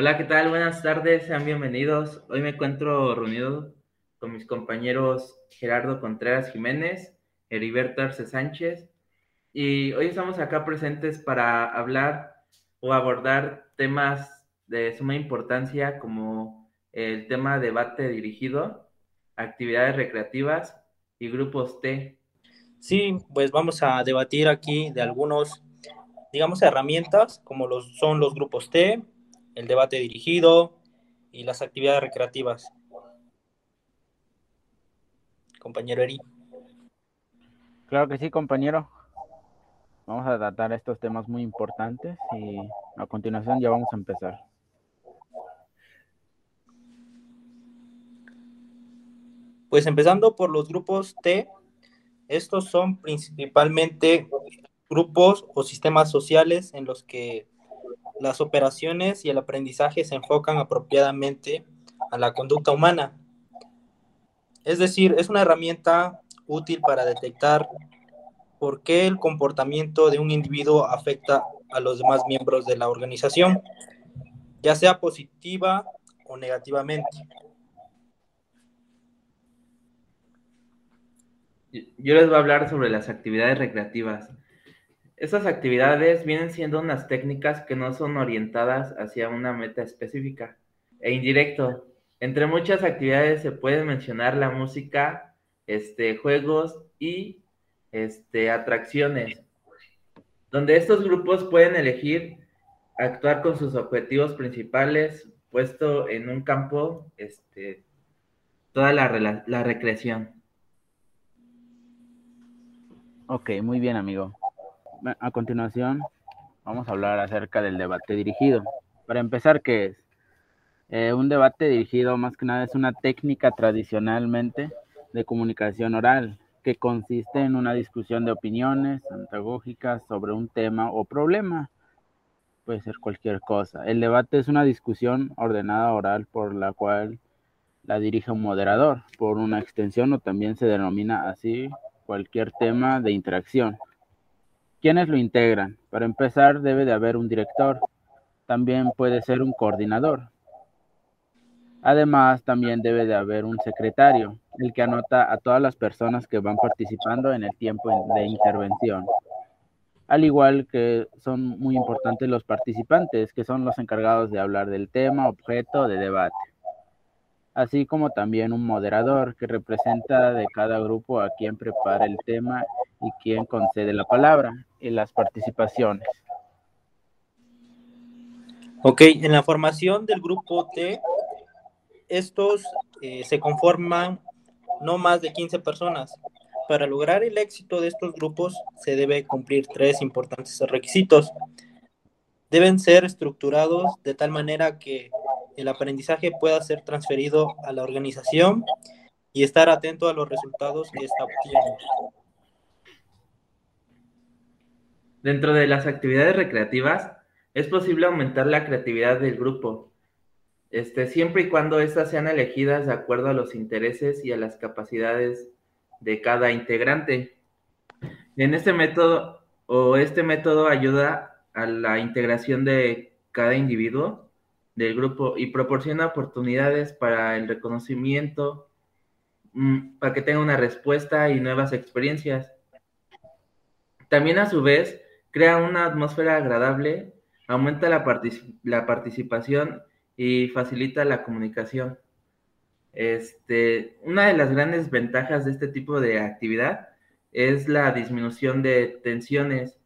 Hola, ¿qué tal? Buenas tardes, sean bienvenidos. Hoy me encuentro reunido con mis compañeros Gerardo Contreras Jiménez, Heriberto Arce Sánchez, y hoy estamos acá presentes para hablar o abordar temas de suma importancia como el tema debate dirigido, actividades recreativas y grupos T. Sí, pues vamos a debatir aquí de algunos, digamos, herramientas como los, son los grupos T, el debate dirigido y las actividades recreativas. Compañero Eri. Claro que sí, compañero. Vamos a tratar estos temas muy importantes y a continuación ya vamos a empezar. Pues empezando por los grupos T, estos son principalmente grupos o sistemas sociales en los que las operaciones y el aprendizaje se enfocan apropiadamente a la conducta humana. Es decir, es una herramienta útil para detectar por qué el comportamiento de un individuo afecta a los demás miembros de la organización, ya sea positiva o negativamente. Yo les voy a hablar sobre las actividades recreativas. Estas actividades vienen siendo unas técnicas que no son orientadas hacia una meta específica e indirecto. Entre muchas actividades se pueden mencionar la música, este, juegos y este, atracciones, donde estos grupos pueden elegir actuar con sus objetivos principales puesto en un campo este, toda la, la recreación. Ok, muy bien, amigo. A continuación, vamos a hablar acerca del debate dirigido. Para empezar, ¿qué es? Eh, un debate dirigido más que nada es una técnica tradicionalmente de comunicación oral que consiste en una discusión de opiniones antagógicas sobre un tema o problema. Puede ser cualquier cosa. El debate es una discusión ordenada oral por la cual la dirige un moderador, por una extensión o también se denomina así cualquier tema de interacción. ¿Quiénes lo integran? Para empezar, debe de haber un director. También puede ser un coordinador. Además, también debe de haber un secretario, el que anota a todas las personas que van participando en el tiempo de intervención. Al igual que son muy importantes los participantes, que son los encargados de hablar del tema, objeto de debate así como también un moderador que representa de cada grupo a quien prepara el tema y quien concede la palabra en las participaciones. Ok, en la formación del grupo T, estos eh, se conforman no más de 15 personas. Para lograr el éxito de estos grupos se debe cumplir tres importantes requisitos. Deben ser estructurados de tal manera que el aprendizaje pueda ser transferido a la organización y estar atento a los resultados que está obtiene. Dentro de las actividades recreativas, es posible aumentar la creatividad del grupo, este, siempre y cuando éstas sean elegidas de acuerdo a los intereses y a las capacidades de cada integrante. En este método, o este método ayuda a la integración de cada individuo del grupo y proporciona oportunidades para el reconocimiento, mm, para que tenga una respuesta y nuevas experiencias. También a su vez crea una atmósfera agradable, aumenta la, la participación y facilita la comunicación. Este, una de las grandes ventajas de este tipo de actividad es la disminución de tensiones,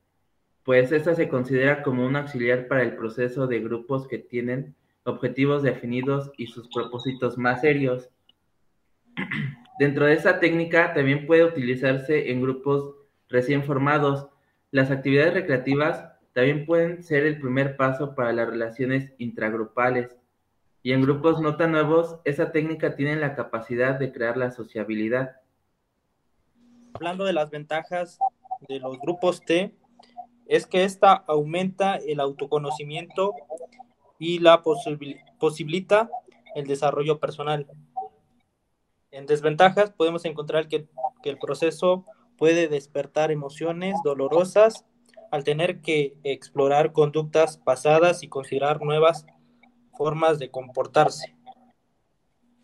pues esta se considera como un auxiliar para el proceso de grupos que tienen objetivos definidos y sus propósitos más serios. Dentro de esta técnica también puede utilizarse en grupos recién formados. Las actividades recreativas también pueden ser el primer paso para las relaciones intragrupales. Y en grupos no tan nuevos, esa técnica tiene la capacidad de crear la sociabilidad. Hablando de las ventajas de los grupos T, es que esta aumenta el autoconocimiento y la posibilita el desarrollo personal. En desventajas podemos encontrar que, el proceso puede despertar emociones dolorosas al tener que explorar conductas pasadas y considerar nuevas formas de comportarse.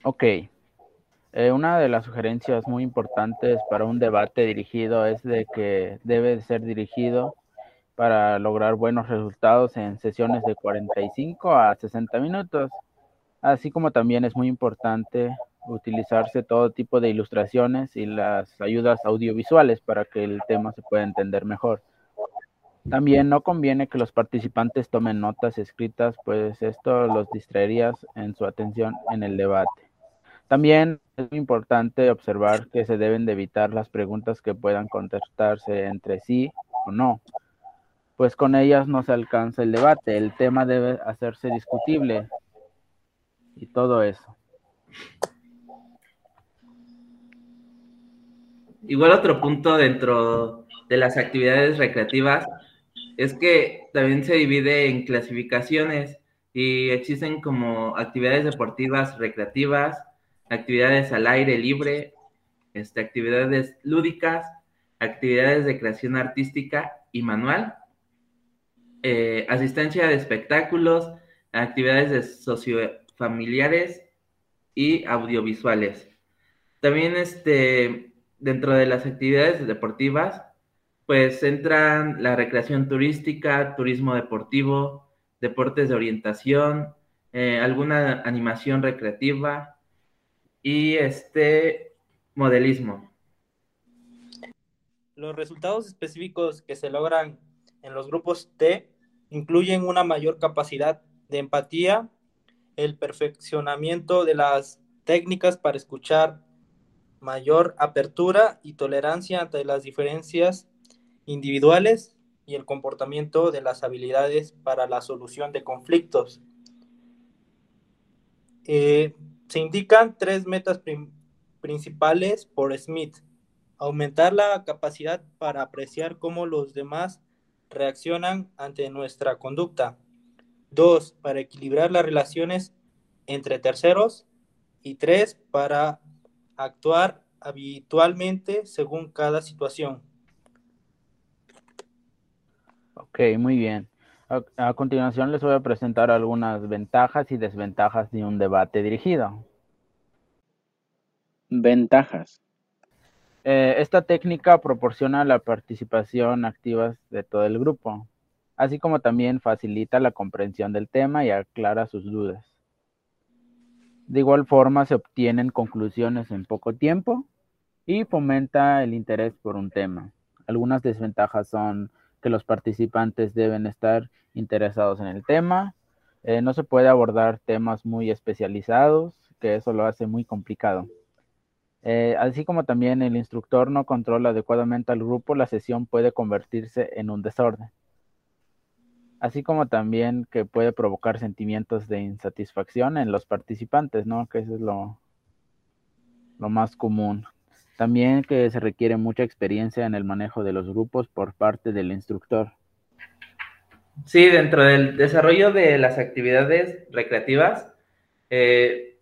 Ok. Eh, una de las sugerencias muy importantes para un debate dirigido es de que debe ser dirigido para lograr buenos resultados en sesiones de 45 a 60 minutos, así como también es muy importante utilizarse todo tipo de ilustraciones y las ayudas audiovisuales para que el tema se pueda entender mejor. También no conviene que los participantes tomen notas escritas, pues esto los distraería en su atención en el debate. También es importante observar que se deben de evitar las preguntas que puedan contestarse entre sí o no, pues con ellas no se alcanza el debate, el tema debe hacerse discutible y todo eso. Igual otro punto dentro de las actividades recreativas es que también se divide en clasificaciones y existen como actividades deportivas recreativas, actividades al aire libre, este, actividades lúdicas, actividades de creación artística y manual, eh, asistencia de espectáculos, actividades de sociofamiliares y audiovisuales. También este, dentro de las actividades deportivas, pues entran la recreación turística, turismo deportivo, deportes de orientación, eh, alguna animación recreativa, y este modelismo. Los resultados específicos que se logran en los grupos T incluyen una mayor capacidad de empatía, el perfeccionamiento de las técnicas para escuchar, mayor apertura y tolerancia ante las diferencias individuales y el comportamiento de las habilidades para la solución de conflictos. Eh, se indican tres metas principales por Smith. Aumentar la capacidad para apreciar cómo los demás reaccionan ante nuestra conducta. Dos, para equilibrar las relaciones entre terceros. Y tres, para actuar habitualmente según cada situación. Ok, muy bien. A, continuación les voy a presentar algunas ventajas y desventajas de un debate dirigido. Ventajas. Eh, esta técnica proporciona la participación activa de todo el grupo, así como también facilita la comprensión del tema y aclara sus dudas. De igual forma se obtienen conclusiones en poco tiempo y fomenta el interés por un tema. Algunas desventajas son que los participantes deben estar interesados en el tema. Eh, no se puede abordar temas muy especializados, que eso lo hace muy complicado. Eh, así como también el instructor no controla adecuadamente al grupo, la sesión puede convertirse en un desorden. Así como también que puede provocar sentimientos de insatisfacción en los participantes, ¿no? Que eso es lo, lo más común. También que se requiere mucha experiencia en el manejo de los grupos por parte del instructor. Sí, dentro del desarrollo de las actividades recreativas, eh,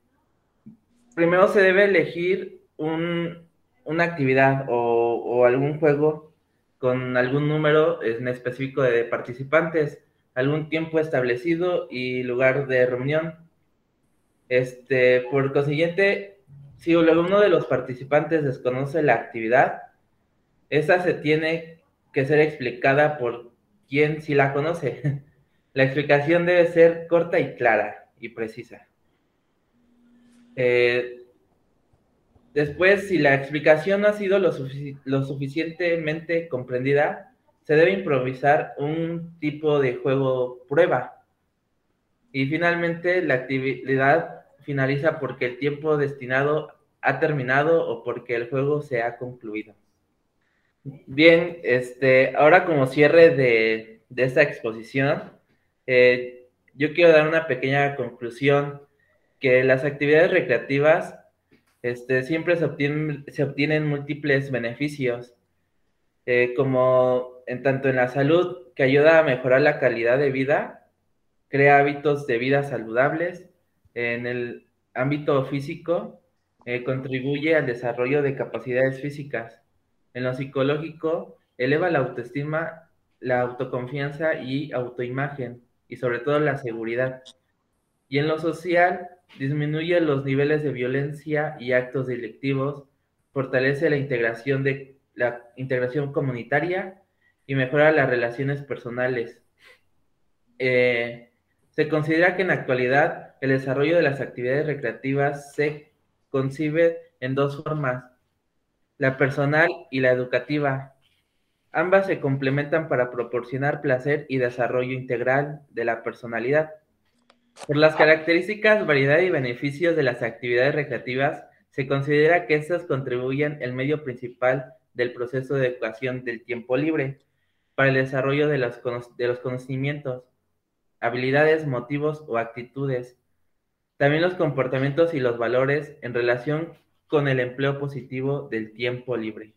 primero se debe elegir una actividad o, o, algún juego con algún número en específico de participantes, algún tiempo establecido y lugar de reunión. Este, por consiguiente, si uno de los participantes desconoce la actividad, esa se tiene que ser explicada por quien sí la conoce. La explicación debe ser corta y clara y precisa. Eh, después, si la explicación no ha sido lo suficientemente comprendida, se debe improvisar un tipo de juego prueba. Y finalmente, la actividad finaliza porque el tiempo destinado ha terminado o porque el juego se ha concluido. Bien, este, ahora como cierre de, esta exposición, eh, yo quiero dar una pequeña conclusión, que las actividades recreativas este, siempre se obtienen, se obtienen múltiples beneficios, eh, como en tanto en la salud, que ayuda a mejorar la calidad de vida, crea hábitos de vida saludables, en el ámbito físico, eh, contribuye al desarrollo de capacidades físicas. En lo psicológico, eleva la autoestima, la autoconfianza y autoimagen, y sobre todo la seguridad. Y en lo social, disminuye los niveles de violencia y actos delictivos, fortalece la integración, de, la integración comunitaria y mejora las relaciones personales. Eh, se considera que en la actualidad el desarrollo de las actividades recreativas se concibe en dos formas, la personal y la educativa. Ambas se complementan para proporcionar placer y desarrollo integral de la personalidad. Por las características, variedad y beneficios de las actividades recreativas, se considera que estas contribuyen el medio principal del proceso de educación del tiempo libre para el desarrollo de los, de los conocimientos, habilidades, motivos o actitudes. También los comportamientos y los valores en relación con el empleo positivo del tiempo libre.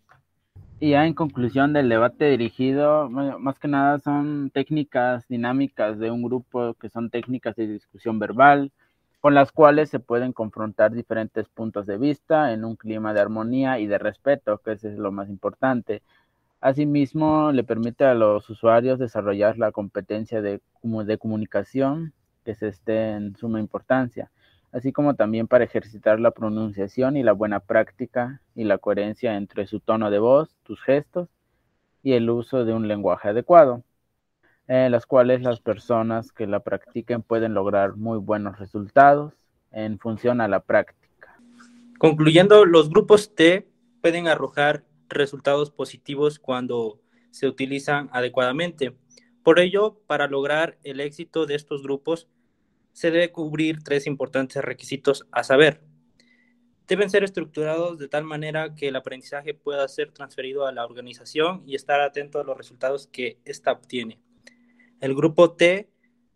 Y ya en conclusión del debate dirigido, más que nada son técnicas dinámicas de un grupo que son técnicas de discusión verbal, con las cuales se pueden confrontar diferentes puntos de vista en un clima de armonía y de respeto, que eso es lo más importante. Asimismo, le permite a los usuarios desarrollar la competencia de, comunicación, que se esté en suma importancia así como también para ejercitar la pronunciación y la buena práctica y la coherencia entre su tono de voz, tus gestos y el uso de un lenguaje adecuado, en las cuales las personas que la practiquen pueden lograr muy buenos resultados en función a la práctica. Concluyendo, los grupos T pueden arrojar resultados positivos cuando se utilizan adecuadamente. Por ello, para lograr el éxito de estos grupos, se debe cubrir tres importantes requisitos a saber. Deben ser estructurados de tal manera que el aprendizaje pueda ser transferido a la organización y estar atento a los resultados que ésta obtiene. El grupo T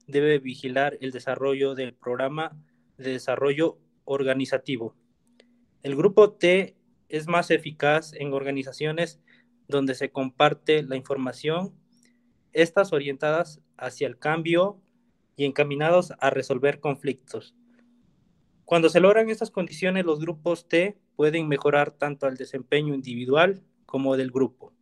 debe vigilar el desarrollo del programa de desarrollo organizativo. El grupo T es más eficaz en organizaciones donde se comparte la información, estas orientadas hacia el cambio y encaminados a resolver conflictos. Cuando se logran estas condiciones, los grupos T pueden mejorar tanto el desempeño individual como del grupo.